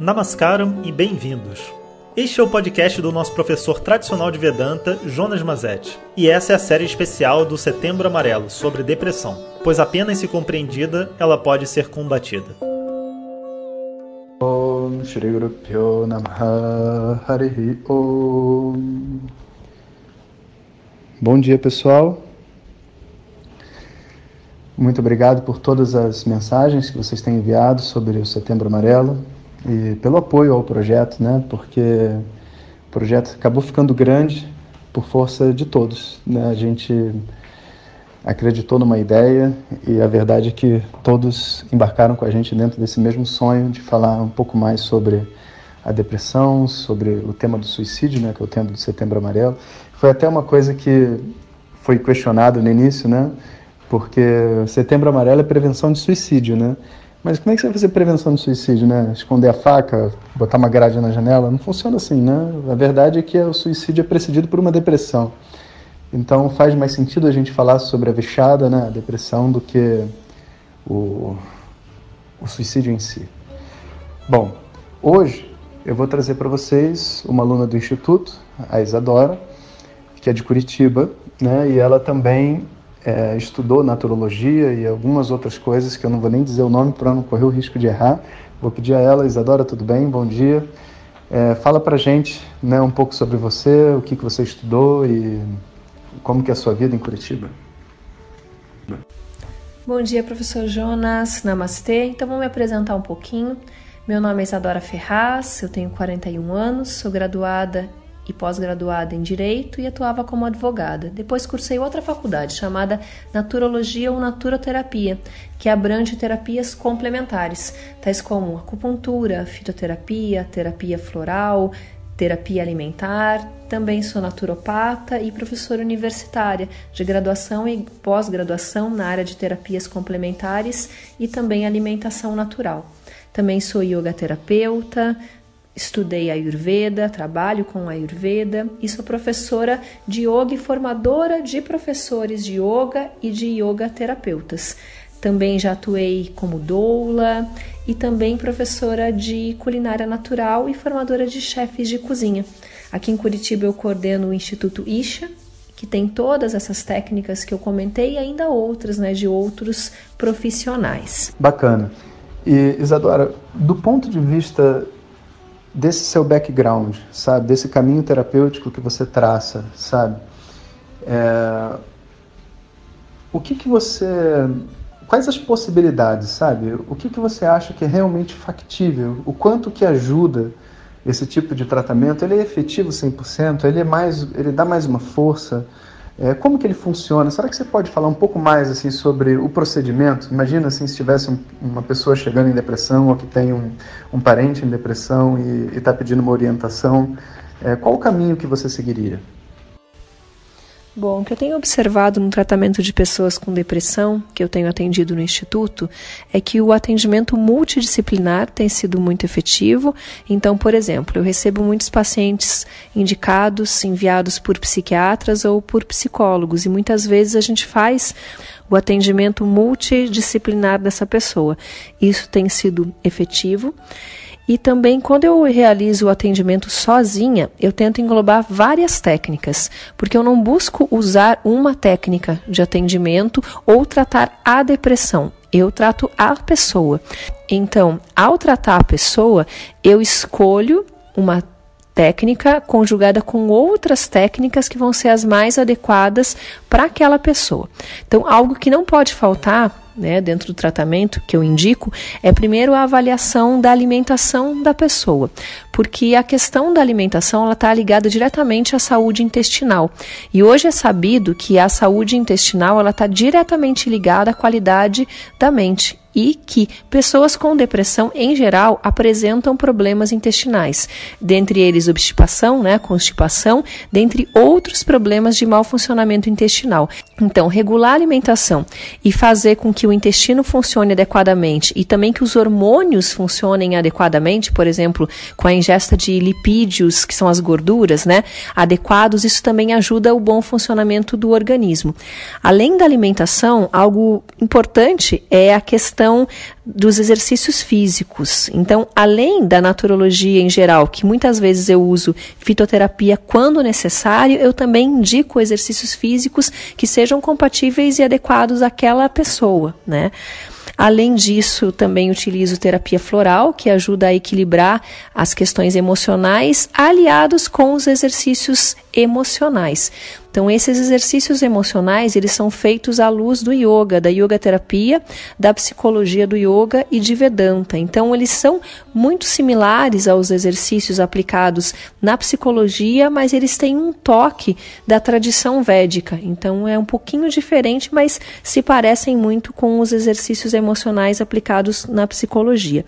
Namaskaram e bem-vindos. Este é o podcast do nosso professor tradicional de Vedanta, Jonas Mazetti. E essa é a série especial do Setembro Amarelo sobre depressão, pois apenas se compreendida, ela pode ser combatida. Bom dia pessoal, muito obrigado por todas as mensagens que vocês têm enviado sobre o Setembro Amarelo e pelo apoio ao projeto, né? Porque o projeto acabou ficando grande por força de todos, né? A gente acreditou numa ideia e a verdade é que todos embarcaram com a gente dentro desse mesmo sonho de falar um pouco mais sobre a depressão, sobre o tema do suicídio, né, que é o tema do Setembro Amarelo. Foi até uma coisa que foi questionado no início, né? porque setembro amarelo é prevenção de suicídio, né? Mas como é que você vai fazer prevenção de suicídio, né? Esconder a faca, botar uma grade na janela? Não funciona assim, né? A verdade é que o suicídio é precedido por uma depressão. Então faz mais sentido a gente falar sobre a vexada, né? A depressão, do que o, o suicídio em si. Bom, hoje eu vou trazer para vocês uma aluna do Instituto, a Isadora, que é de Curitiba, né? E ela também é, estudou naturologia e algumas outras coisas que eu não vou nem dizer o nome para não correr o risco de errar. Vou pedir a ela, Isadora, tudo bem? Bom dia. É, fala para gente né, um pouco sobre você, o que, que você estudou e como que é a sua vida em Curitiba. Bom dia, professor Jonas. Namastê. Então, vou me apresentar um pouquinho. Meu nome é Isadora Ferraz, eu tenho 41 anos, sou graduada e pós-graduada em Direito e atuava como advogada. Depois cursei outra faculdade chamada Naturologia ou Naturoterapia, que abrange terapias complementares, tais como acupuntura, fitoterapia, terapia floral, terapia alimentar. Também sou naturopata e professora universitária de graduação e pós-graduação na área de terapias complementares e também alimentação natural. Também sou yoga terapeuta, Estudei Ayurveda, trabalho com Ayurveda e sou professora de yoga e formadora de professores de yoga e de yoga terapeutas. Também já atuei como doula e também professora de culinária natural e formadora de chefes de cozinha. Aqui em Curitiba eu coordeno o Instituto Isha, que tem todas essas técnicas que eu comentei e ainda outras, né, de outros profissionais. Bacana. E Isadora, do ponto de vista desse seu background, sabe? Desse caminho terapêutico que você traça, sabe? É... O que que você... Quais as possibilidades, sabe? O que que você acha que é realmente factível? O quanto que ajuda esse tipo de tratamento? Ele é efetivo 100%? Ele, é mais, ele dá mais uma força? É, como que ele funciona? Será que você pode falar um pouco mais assim sobre o procedimento? Imagina assim, se tivesse um, uma pessoa chegando em depressão ou que tem um, um parente em depressão e está pedindo uma orientação. É, qual o caminho que você seguiria? Bom, o que eu tenho observado no tratamento de pessoas com depressão, que eu tenho atendido no Instituto, é que o atendimento multidisciplinar tem sido muito efetivo. Então, por exemplo, eu recebo muitos pacientes indicados, enviados por psiquiatras ou por psicólogos, e muitas vezes a gente faz o atendimento multidisciplinar dessa pessoa. Isso tem sido efetivo. E também, quando eu realizo o atendimento sozinha, eu tento englobar várias técnicas, porque eu não busco usar uma técnica de atendimento ou tratar a depressão. Eu trato a pessoa. Então, ao tratar a pessoa, eu escolho uma técnica conjugada com outras técnicas que vão ser as mais adequadas para aquela pessoa. Então, algo que não pode faltar né, dentro do tratamento que eu indico, é primeiro a avaliação da alimentação da pessoa, porque a questão da alimentação ela está ligada diretamente à saúde intestinal. E hoje é sabido que a saúde intestinal ela está diretamente ligada à qualidade da mente e que pessoas com depressão, em geral, apresentam problemas intestinais, dentre eles obstipação, né, constipação, dentre outros problemas de mau funcionamento intestinal. Então, regular a alimentação e fazer com que o intestino funcione adequadamente e também que os hormônios funcionem adequadamente, por exemplo, com a ingesta de lipídios, que são as gorduras, né, adequados, isso também ajuda o bom funcionamento do organismo. Além da alimentação, algo importante é a questão questão dos exercícios físicos. Então, além da naturologia em geral, que muitas vezes eu uso fitoterapia quando necessário, eu também indico exercícios físicos que sejam compatíveis e adequados àquela pessoa, né? Além disso, também utilizo terapia floral, que ajuda a equilibrar as questões emocionais, aliados com os exercícios emocionais. Então, esses exercícios emocionais, eles são feitos à luz do yoga, da yoga terapia, da psicologia do yoga e de Vedanta. Então, eles são muito similares aos exercícios aplicados na psicologia, mas eles têm um toque da tradição védica. Então, é um pouquinho diferente, mas se parecem muito com os exercícios emocionais aplicados na psicologia.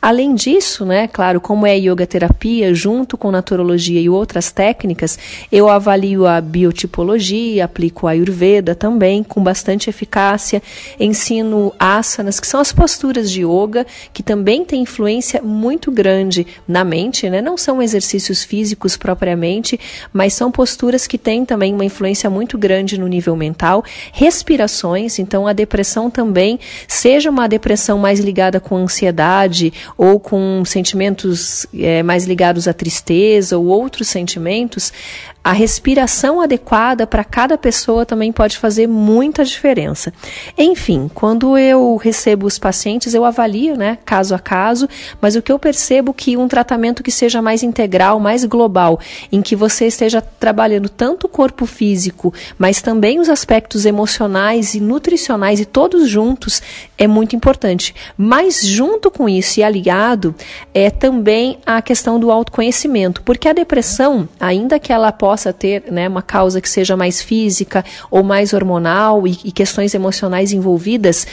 Além disso, né, claro, como é yoga terapia, junto com naturologia e outras técnicas, eu avalio a biotipologia, aplico Ayurveda também, com bastante eficácia, ensino asanas, que são as posturas de yoga, que também têm influência muito grande na mente, né? não são exercícios físicos propriamente, mas são posturas que têm também uma influência muito grande no nível mental. Respirações, então a depressão também, seja uma depressão mais ligada com ansiedade ou com sentimentos é, mais ligados à tristeza ou outros sentimentos, a respiração adequada para cada pessoa também pode fazer muita diferença. Enfim, quando eu recebo os pacientes, eu avalio, né, caso a caso, mas o que eu percebo é que um tratamento que seja mais integral, mais global, em que você esteja trabalhando tanto o corpo físico, mas também os aspectos emocionais e nutricionais e todos juntos, é muito importante. Mas junto com isso e aliado é também a questão do autoconhecimento, porque a depressão, ainda que ela possa ter né, uma causa que seja mais física ou mais hormonal e, e questões emocionais envolvidas,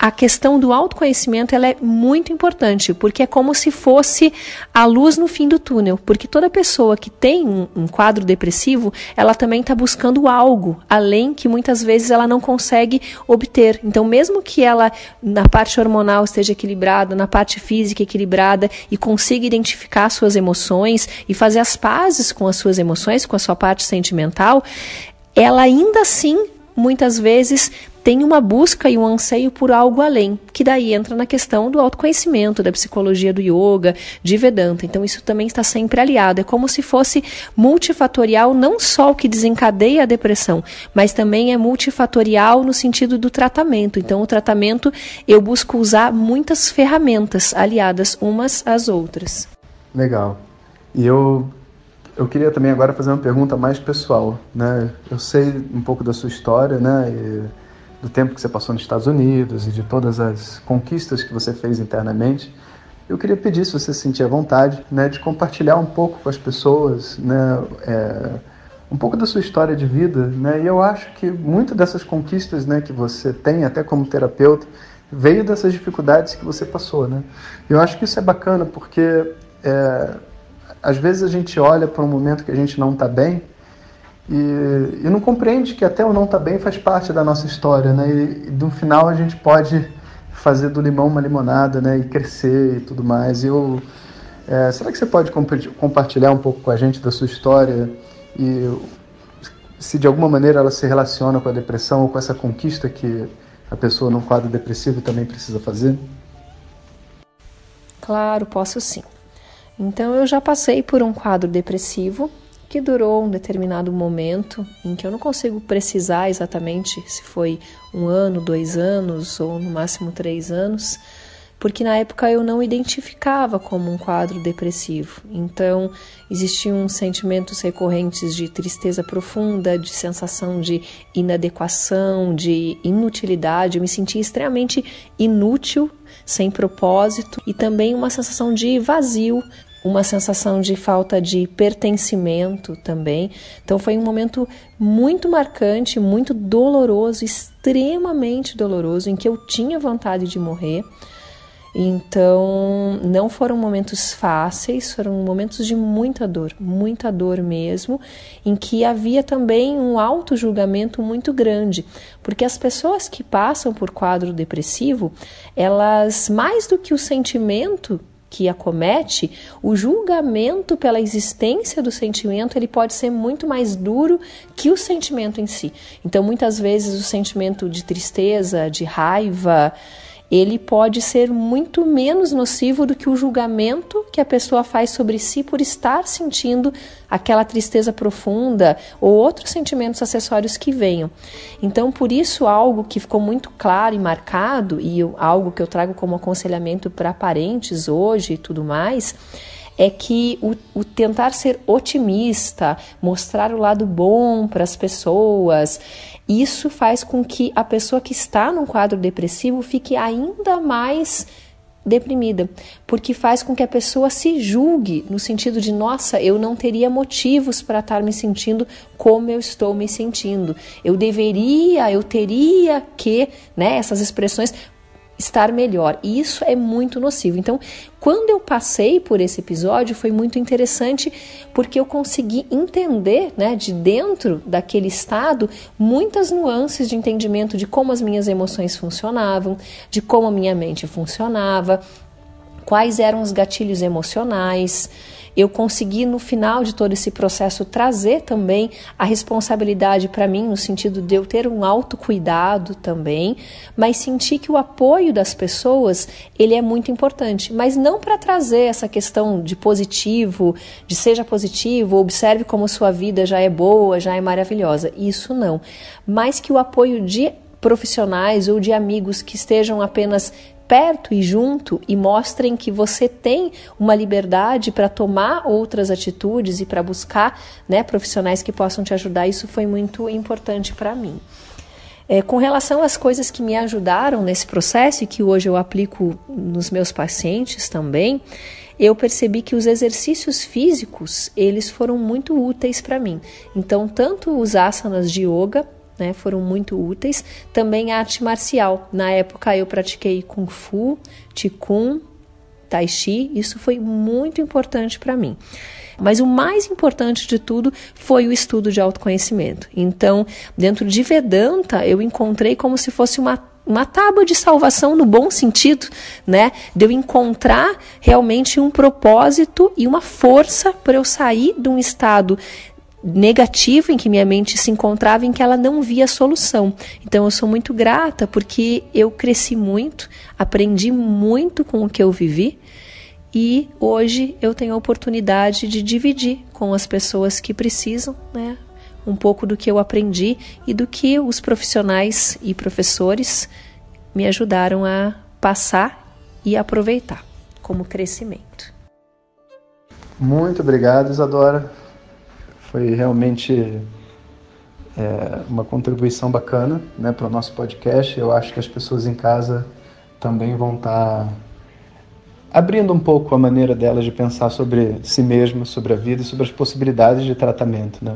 a questão do autoconhecimento ela é muito importante, porque é como se fosse a luz no fim do túnel. Porque toda pessoa que tem um, um quadro depressivo, ela também está buscando algo, além que muitas vezes ela não consegue obter. Então, mesmo que ela, na parte hormonal, esteja equilibrada, na parte física equilibrada e consiga identificar suas emoções e fazer as pazes com as suas emoções, com a sua parte sentimental, ela ainda assim muitas vezes tem uma busca e um anseio por algo além, que daí entra na questão do autoconhecimento, da psicologia do yoga, de Vedanta. Então isso também está sempre aliado. É como se fosse multifatorial, não só o que desencadeia a depressão, mas também é multifatorial no sentido do tratamento. Então o tratamento eu busco usar muitas ferramentas aliadas umas às outras. Legal. E eu eu queria também agora fazer uma pergunta mais pessoal, né? Eu sei um pouco da sua história, né? E do tempo que você passou nos Estados Unidos e de todas as conquistas que você fez internamente. Eu queria pedir, se você se sentir à vontade, né, de compartilhar um pouco com as pessoas, né, é, um pouco da sua história de vida, né, e eu acho que muitas dessas conquistas, né, que você tem, até como terapeuta, veio dessas dificuldades que você passou, né. Eu acho que isso é bacana porque é, às vezes a gente olha para um momento que a gente não está bem e, e não compreende que até o não tá bem faz parte da nossa história, né? E, e no final a gente pode fazer do limão uma limonada, né? E crescer e tudo mais. E eu, é, será que você pode comp compartilhar um pouco com a gente da sua história e se de alguma maneira ela se relaciona com a depressão ou com essa conquista que a pessoa num quadro depressivo também precisa fazer? Claro, posso sim. Então eu já passei por um quadro depressivo que durou um determinado momento em que eu não consigo precisar exatamente se foi um ano, dois anos ou no máximo três anos, porque na época eu não identificava como um quadro depressivo. Então existiam sentimentos recorrentes de tristeza profunda, de sensação de inadequação, de inutilidade. Eu me sentia extremamente inútil sem propósito e também uma sensação de vazio uma sensação de falta de pertencimento também. Então foi um momento muito marcante, muito doloroso, extremamente doloroso, em que eu tinha vontade de morrer. Então, não foram momentos fáceis, foram momentos de muita dor, muita dor mesmo, em que havia também um auto-julgamento muito grande, porque as pessoas que passam por quadro depressivo, elas, mais do que o sentimento que acomete, o julgamento pela existência do sentimento ele pode ser muito mais duro que o sentimento em si. Então, muitas vezes o sentimento de tristeza, de raiva, ele pode ser muito menos nocivo do que o julgamento que a pessoa faz sobre si por estar sentindo aquela tristeza profunda ou outros sentimentos acessórios que venham. Então, por isso, algo que ficou muito claro e marcado, e algo que eu trago como aconselhamento para parentes hoje e tudo mais, é que o, o, tentar ser otimista, mostrar o lado bom para as pessoas, isso faz com que a pessoa que está num quadro depressivo fique ainda mais deprimida, porque faz com que a pessoa se julgue no sentido de nossa, eu não teria motivos para estar me sentindo como eu estou me sentindo. Eu deveria, eu teria que, né, essas expressões estar melhor. E isso é muito nocivo. Então, quando eu passei por esse episódio, foi muito interessante porque eu consegui entender, né, de dentro daquele estado, muitas nuances de entendimento de como as minhas emoções funcionavam, de como a minha mente funcionava, quais eram os gatilhos emocionais eu consegui no final de todo esse processo trazer também a responsabilidade para mim no sentido de eu ter um autocuidado também, mas sentir que o apoio das pessoas, ele é muito importante, mas não para trazer essa questão de positivo, de seja positivo, observe como sua vida já é boa, já é maravilhosa. Isso não, mas que o apoio de profissionais ou de amigos que estejam apenas perto e junto e mostrem que você tem uma liberdade para tomar outras atitudes e para buscar né, profissionais que possam te ajudar, isso foi muito importante para mim. É, com relação às coisas que me ajudaram nesse processo e que hoje eu aplico nos meus pacientes também, eu percebi que os exercícios físicos eles foram muito úteis para mim. Então, tanto os asanas de yoga né, foram muito úteis. Também a arte marcial. Na época eu pratiquei Kung Fu, Qigong, Tai Chi, isso foi muito importante para mim. Mas o mais importante de tudo foi o estudo de autoconhecimento. Então, dentro de Vedanta, eu encontrei como se fosse uma uma tábua de salvação no bom sentido, né? De eu encontrar realmente um propósito e uma força para eu sair de um estado negativo em que minha mente se encontrava em que ela não via solução. Então eu sou muito grata porque eu cresci muito, aprendi muito com o que eu vivi e hoje eu tenho a oportunidade de dividir com as pessoas que precisam, né, um pouco do que eu aprendi e do que os profissionais e professores me ajudaram a passar e aproveitar como crescimento. Muito obrigado, Isadora. Foi realmente é, uma contribuição bacana né, para o nosso podcast. Eu acho que as pessoas em casa também vão estar tá abrindo um pouco a maneira delas de pensar sobre si mesmas, sobre a vida e sobre as possibilidades de tratamento. Né?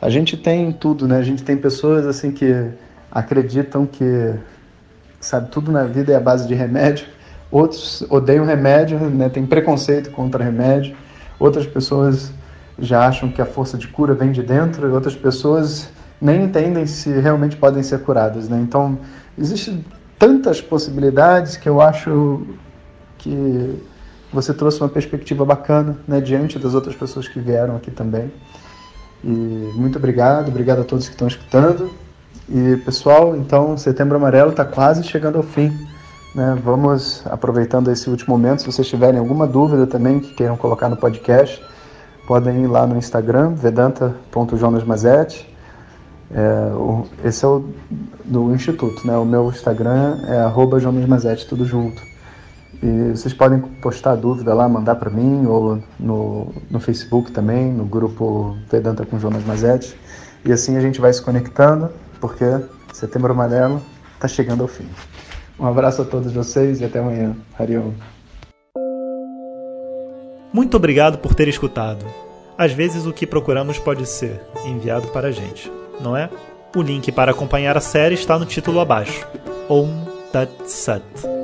A gente tem tudo, né? A gente tem pessoas assim que acreditam que sabe tudo na vida é a base de remédio. Outros odeiam remédio, né? Tem preconceito contra remédio. Outras pessoas já acham que a força de cura vem de dentro e outras pessoas nem entendem se realmente podem ser curadas, né? Então, existem tantas possibilidades que eu acho que você trouxe uma perspectiva bacana, né, diante das outras pessoas que vieram aqui também. E muito obrigado, obrigado a todos que estão escutando. E pessoal, então, Setembro Amarelo está quase chegando ao fim. Né? Vamos aproveitando esse último momento. Se vocês tiverem alguma dúvida também que queiram colocar no podcast, podem ir lá no Instagram, vedanta.jonasmazete. É, esse é o do Instituto, né? O meu Instagram é jonasmazete, tudo junto. E vocês podem postar dúvida lá, mandar para mim, ou no, no Facebook também, no grupo Vedanta com Jonas Mazete. E assim a gente vai se conectando, porque Setembro Amarelo está chegando ao fim. Um abraço a todos vocês e até amanhã. Hariom. Muito obrigado por ter escutado. Às vezes o que procuramos pode ser enviado para a gente, não é? O link para acompanhar a série está no título abaixo. Om Tat Sat.